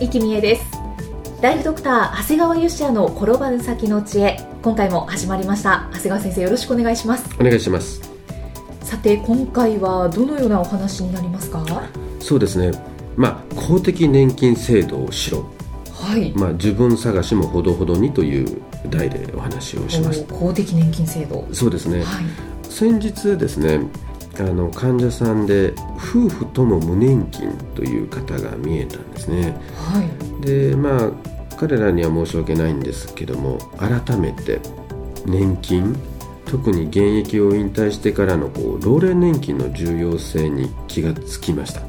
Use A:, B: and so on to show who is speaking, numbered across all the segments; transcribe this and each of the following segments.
A: 生きみえです。ライフドクター長谷川芳也の転ばぬ先の知恵。今回も始まりました。長谷川先生よろしくお願いします。
B: お願いします。
A: さて今回はどのようなお話になりますか？
B: そうですね。まあ公的年金制度をしろ
A: はい、
B: まあ自分探しもほどほどにという題でお話をします。
A: お公的年金制度。
B: そうですね。
A: はい。
B: 先日ですねあの患者さんで夫婦とも無年金という方が見えたんですね。
A: はい。
B: でまあ彼らには申し訳ないんですけども改めて年金特に現役を引退してからのこう老齢年金の重要性に気がつきました。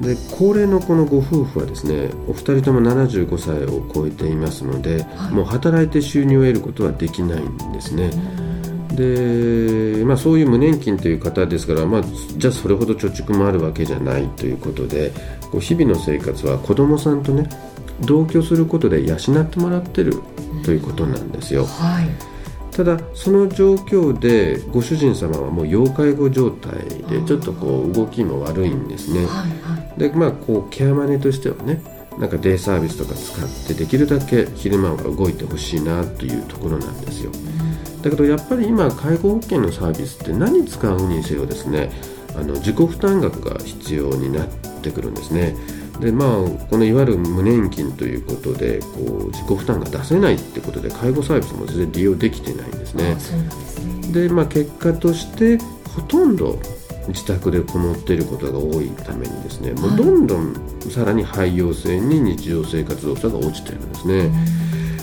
B: で高齢のこのご夫婦はですねお二人とも75歳を超えていますので、
A: はい。
B: もう働いて収入を得ることはできないんですねで、まあ、そういう無年金という方ですから、まあ、じゃあそれほど貯蓄もあるわけじゃないということでこう日々の生活は子供さんとね同居することで養ってもらってるということなんですよ。
A: はい。
B: ただその状況でご主人様はもう要介護状態でちょっとこう動きも悪いんですね。
A: はいはい。
B: でまあこうケアマネとしてはねなんかデイサービスとか使ってできるだけ昼間は動いてほしいなというところなんですよ。だけどやっぱり今介護保険のサービスって何使うにせよですねあの自己負担額が必要になってくるんですね。でまあこのいわゆる無年金ということでこう自己負担が出せないってことで介護サービスも全然利用できてないんですね。
A: ですね。
B: で、まあ、結果としてほとんど自宅でこもっていることが多いためにですねもうどんどんさらに廃業性に日常生活動作が落ちているんですね。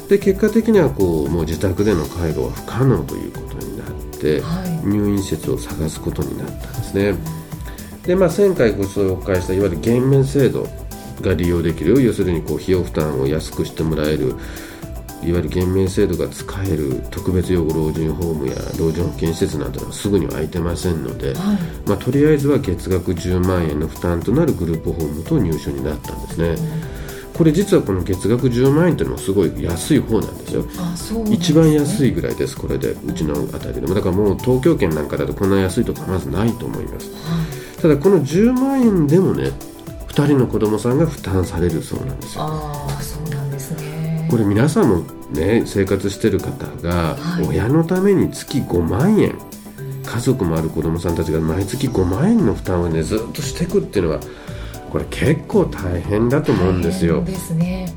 B: で結果的にはこうもう自宅での介護は不可能ということになって
A: はい。
B: 入院施設を探すことになったんですね。で、まあ、前回ご紹介したいわゆる減免制度が利用できる。要するにこう費用負担を安くしてもらえるいわゆる減免制度が使える特別養護老人ホームや老人保健施設などはすぐには空いてませんので、
A: はい。
B: まあ、とりあえずは月額10万円の負担となるグループホームと入所になったんですね、これ実はこの月額10万円というのもすごい安い方なんですよ。
A: あそうなんですね。
B: 一番安いぐらいですこれでうちのあたりでもだからもう東京圏なんかだとこんな安いとかまずないと思います。ただこの10万円でもね2人の子供さんが負担されるそうなんですよこれ皆さんもね生活してる方が
A: はい。
B: 親のために月5万円家族もある子供さんたちが毎月5万円の負担をねずっとしていくっていうのはこれ結構大変だと思うんですよ。
A: ですね。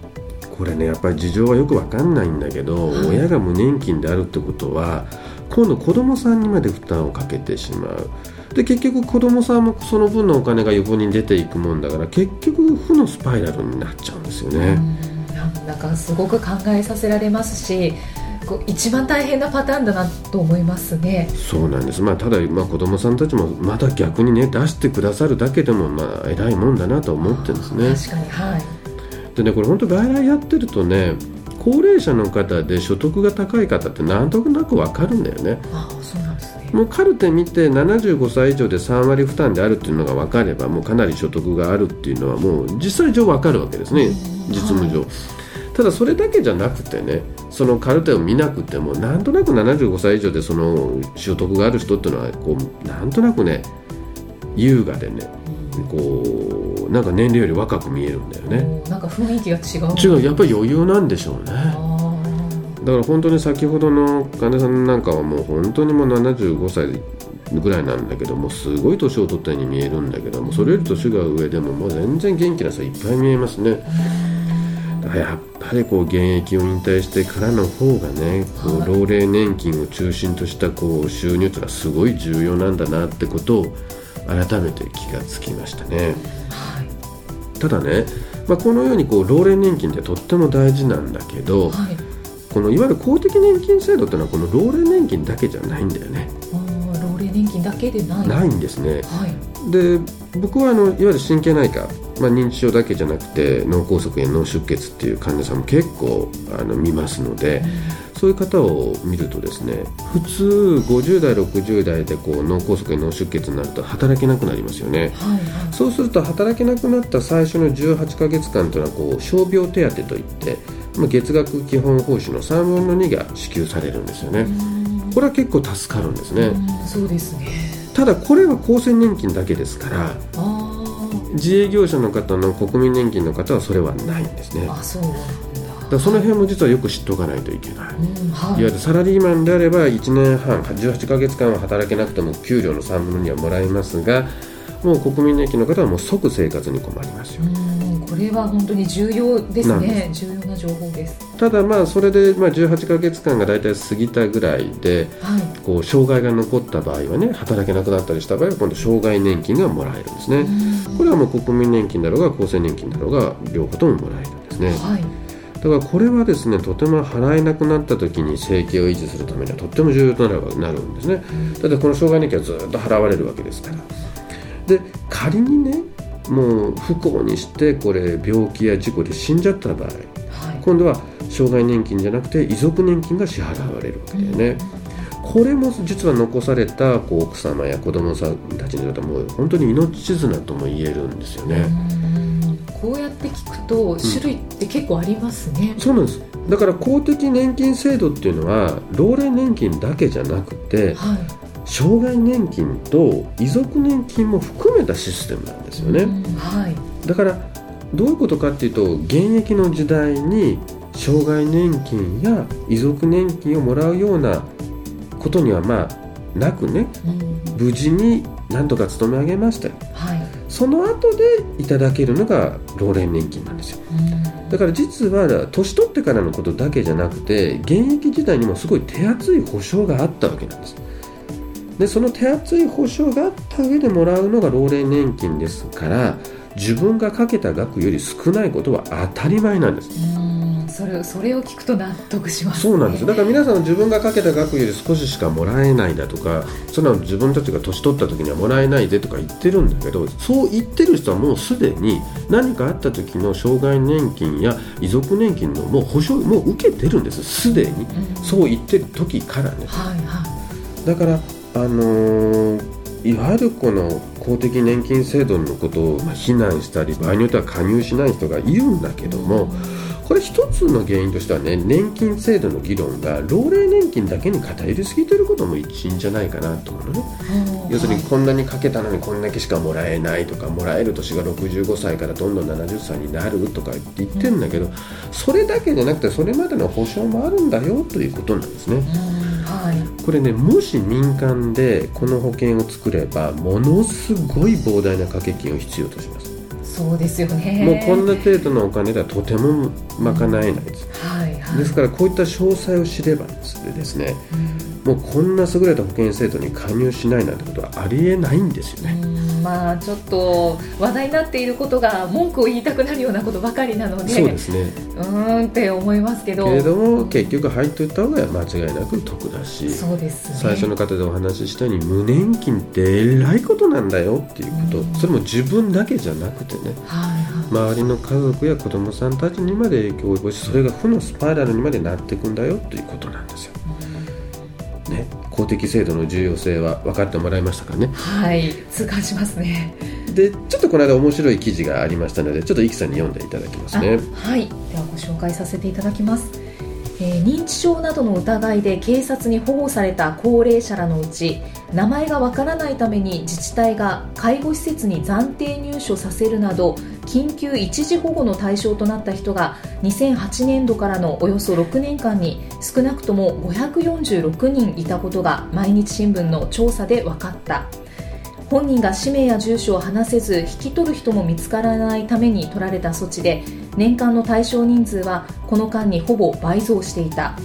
B: これねやっぱり事情はよくわかんないんだけど、
A: はい。
B: 親が無年金であるってことは今度子供さんにまで負担をかけてしまう。で結局子供さんもその分のお金が横に出ていくもんだから結局負のスパイラルになっちゃうんですよね、
A: うんなんかすごく考えさせられますし一番大変なパターンだなと思いますね。
B: そうなんです、まあ、ただ、まあ、子供さんたちもまだ逆にね出してくださるだけでも、まあ、偉いもんだなと思ってるんですね。
A: 確かにはい。
B: でねこれ本当外来やってるとね高齢者の方で所得が高い方ってなんとなくわかるんだよね。
A: ああそうなん
B: もうカルテ見て75歳以上で3割負担であるっていうのが分かればもうかなり所得があるっていうのはもう実際上分かるわけですね実務上、ただそれだけじゃなくてねそのカルテを見なくてもなんとなく75歳以上でその所得がある人っていうのはこうなんとなくね優雅でねこうなんか年齢より若く見えるんだよね。
A: なんか雰囲気が違う。
B: 違う。やっぱり余裕なんでしょうね。
A: あ
B: だから本当に先ほどの患者さんなんかはもう本当にもう75歳ぐらいなんだけどもすごい年を取ったように見えるんだけどもそれより年が上でももう全然元気な人いっぱい見えますね。だからやっぱりこう現役を引退してからの方がねこう
A: はい
B: 老齢年金を中心としたこう収入というのはすごい重要なんだなってことを改めて気がつきましたね。
A: はい。
B: ただね、まあ、このようにこう老齢年金ってとっても大事なんだけど、
A: はい
B: このいわゆる公的年金制度っていうのはこの老齢年金だけじゃないんだよね。
A: 老齢年金だけでない。
B: ないんですね、
A: はい、
B: で僕はあのいわゆる神経内科、まあ、認知症だけじゃなくて脳梗塞や脳出血っていう患者さんも結構あの見ますので、うん、そういう方を見るとですね普通50代60代でこう脳梗塞や脳出血になると働けなくなりますよね、はいはい、そうすると働けなくなった最初の18か月間というのはこう傷病手当といって月額基本報酬の3分の2が支給されるんですよね。これは結構助かるんですね。
A: そうですね
B: ただこれは厚生年金だけですから自営業者の方の国民年金の方はそれはないんですね。
A: あそう
B: だその辺も実はよく知っておかないといけない、うんはい、いわゆるサラリーマンであれば1年半18か月間は働けなくても給料の3分の2はもらえますがもう国民年金の方はもう即生活に困りますよ。
A: これは本当に重要ですね。重要な情報です。
B: ただまあそれでまあ18か月間が大体過ぎたぐらいで、はい、こう障害が残った場合はね働けなくなったりした場合は今度障害年金がもらえるんですね。これはもう国民年金だろうが厚生年金だろうが両方とももらえるんですね、はい。だからこれはですねとても払えなくなった時に生計を維持するためにはとっても重要となるんですね。だってこの障害年金はずっと払われるわけですから。で仮にねもう不幸にしてこれ病気や事故で死んじゃった場合、はい、今度は障害年金じゃなくて遺族年金が支払われるわけだよね。これも実は残されたこう奥様や子供さんたちにとってはもう本当に命綱とも言えるんですよね。
A: こうやって聞くと種類って結構ありますね、
B: うん、そうなんです。だから公的年金制度っていうのは老齢年金だけじゃなくて、はい、障害年金と遺族年金も含めたシステムなんですよね、はい、だからどういうことかっていうと現役の時代に障害年金や遺族年金をもらうようなことにはまあなくね、うん、無事に何とか勤め上げました、はい、その後でいただけるのが老齢年金なんですよ、うん、だから実は年取ってからのことだけじゃなくて現役時代にもすごい手厚い保障があったわけなんですでその手厚い保障があった上でもらうのが老齢年金ですから自分がかけた額より少ないことは当たり前なんです。
A: それそれを聞くと納得します、
B: ね、そうなんです。だから皆さん自分がかけた額より少ししかもらえないだとかそんなの自分たちが年取った時にはもらえないでとか言ってるんだけどそう言ってる人はもうすでに何かあった時の障害年金や遺族年金のもう保障もう受けてるんです。すでに、うん、そう言ってる時からね、はいはい、だからあのいわゆるこの公的年金制度のことを非難したり場合によっては加入しない人がいるんだけどもこれ一つの原因としてはね年金制度の議論が老齢年金だけに偏りすぎてることも一因じゃないかなと思うのね。要するにこんなにかけたのにこんだけしかもらえないとかもらえる年が65歳からどんどん70歳になるとか言ってるんだけどそれだけじゃなくてそれまでの保証もあるんだよということなんですね。はい、これねもし民間でこの保険を作ればものすごい膨大な掛け金を必要とします。
A: そうですよね。
B: もうこんな程度のお金ではとても賄えないです、うん、はいはい、ですからこういった詳細を知ればですね、うん、もうこんな優れた保険制度に加入しないなんてことはありえないんですよね、
A: うんまあちょっと話題になっていることが文句を言いたくなるようなことばかりなので
B: そうですね。
A: うんって思いますけど。
B: けれども、結局入っていった方が間違いなく得だし
A: そうです、ね、
B: 最初の方でお話ししたように無年金ってえらいことなんだよっていうこと、それも自分だけじゃなくてね、はいはい、周りの家族や子供さんたちにまで影響を及ぼしそれが負のスパイラルにまでなっていくんだよということなんですよ。ね、公的制度の重要性は分かってもらいましたかね。
A: はい痛感しますね。
B: でちょっとこの間面白い記事がありましたのでちょっとイキさんに読んでいただきますね。
A: はい。ではご紹介させていただきますえー、認知症などの疑いで警察に保護された高齢者らのうち名前がわからないために自治体が介護施設に暫定入所させるなど緊急一時保護の対象となった人が2008年度からのおよそ6年間に少なくとも546人いたことが毎日新聞の調査で分かった。本人が氏名や住所を話せず引き取る人も見つからないために取られた措置で年間の対象人数はこの間にほぼ倍増していた。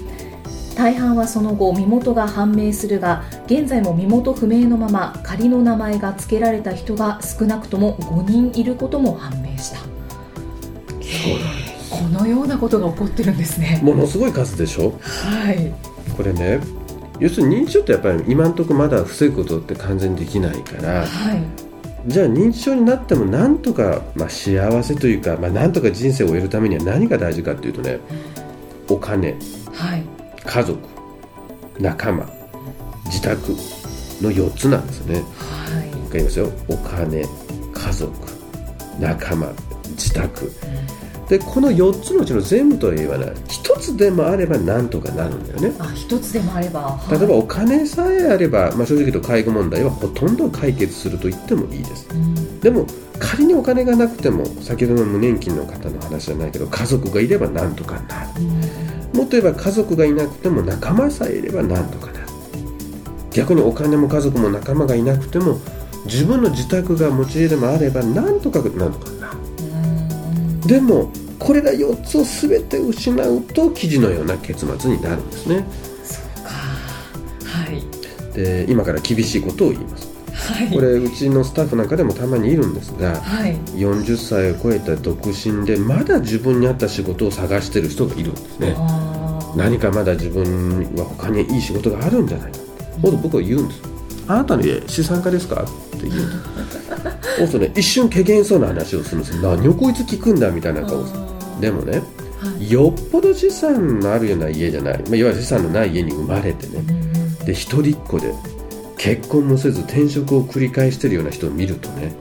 A: 大半はその後身元が判明するが現在も身元不明のまま仮の名前が付けられた人が少なくとも5人いることも判明した。このようなことが起こってるんですね。
B: ものすごい数でしょ？
A: はい。
B: これね要するに認知症ってやっぱり今のところまだ防ぐことって完全にできないから
A: はい。
B: じゃあ認知症になってもなんとか、まあ、幸せというか、まあ、なんとか人生を終えるためには何が大事かっていうとねお金
A: はい。
B: 家族仲間自宅の4つなんですね。
A: はい。
B: わかりますよ？お金家族仲間自宅でこの4つのうちの全部とは言わない。1つでもあればなんとかなるんだよね。
A: あ一つでもあれば、はい。
B: 例えばお金さえあれば、まあ、正直言うと介護問題はほとんど解決すると言ってもいいです。
A: うん。
B: でも仮にお金がなくても先ほどの無年金の方の話じゃないけど家族がいればなんとかなる。
A: うん。
B: もっと言えば家族がいなくても仲間さえいればなんとかなる。逆にお金も家族も仲間がいなくても自分の自宅が持ち家でもあればなんとかなんとかなる。
A: うん。
B: でもこれら4つを全て失うと記事のような結末になるんですね。
A: そうか。はい。
B: で今から厳しいことを言います。
A: はい。
B: これうちのスタッフなんかでもたまにいるんですが
A: はい。
B: 40歳を超えた独身でまだ自分に合った仕事を探してる人がいるんですね。何かまだ自分は他にいい仕事があるんじゃないか。と僕は言うんですあなたの家資産家ですか？って言う。とね一瞬怪げそうな話をするんですよ。何をこいつ聞くんだみたいな顔。でもね
A: はい。
B: よっぽど資産のあるような家じゃない、まあ、いわゆる資産のない家に生まれてね。
A: うん
B: で一人っ子で結婚もせず転職を繰り返してるような人を見るとね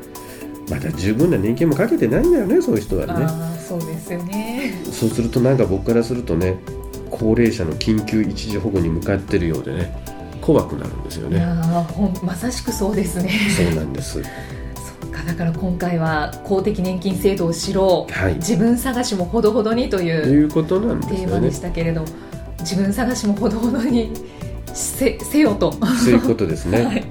B: また十分な年金もかけてないんだよねそういう人はね。
A: そうですよね。
B: そうするとなんか僕からするとね高齢者の緊急一時保護に向かってるようでね怖くなるんですよね。
A: まさしくそうですね。
B: そうなんです。
A: そっかだから今回は公的年金制度を知ろう、
B: はい。
A: 自分探しもほどほどにと
B: と
A: いう
B: いうことなんですよね。
A: テーマでしたけれど、自分探しもほどほどにせせよと、
B: そういうことですね、
A: はい、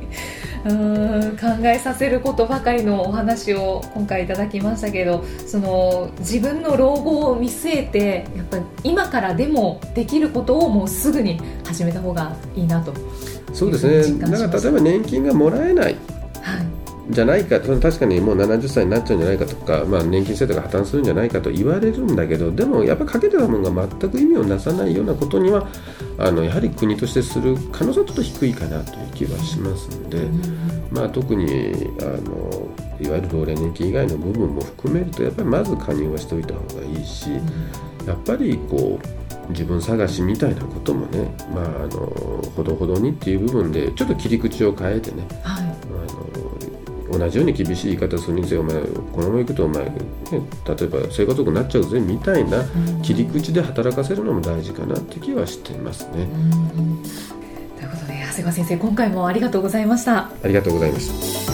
A: うーん考えさせることばかりのお話を今回いただきましたけどその自分の老後を見据えてやっぱり今からでもできることをもうすぐに始めた方がいいなと、
B: そうですね。だから例えば年金がもらえない
A: はい
B: じゃないか確かにもう70歳になっちゃうんじゃないかとか、まあ、年金制度が破綻するんじゃないかと言われるんだけどでもやっぱりかけてたものが全く意味をなさないようなことにはあのやはり国としてする可能性はちょっと低いかなという気はしますので、まあ、特にあのいわゆる老齢年金以外の部分も含めるとやっぱりまず加入はしておいた方がいいしやっぱりこう自分探しみたいなこともね、まあ、あのほどほどにっていう部分でちょっと切り口を変えてね
A: はい。
B: あの同じように厳しい言い方するにせよお前このままいくとお前、ね、例えば生活族になっちゃうぜみたいな切り口で働かせるのも大事かなって気はしていますね。
A: うんということで長谷川先生今回もありがとうございました
B: ありがとうございました。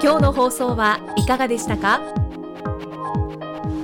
A: 今日の放送はいかがでしたか？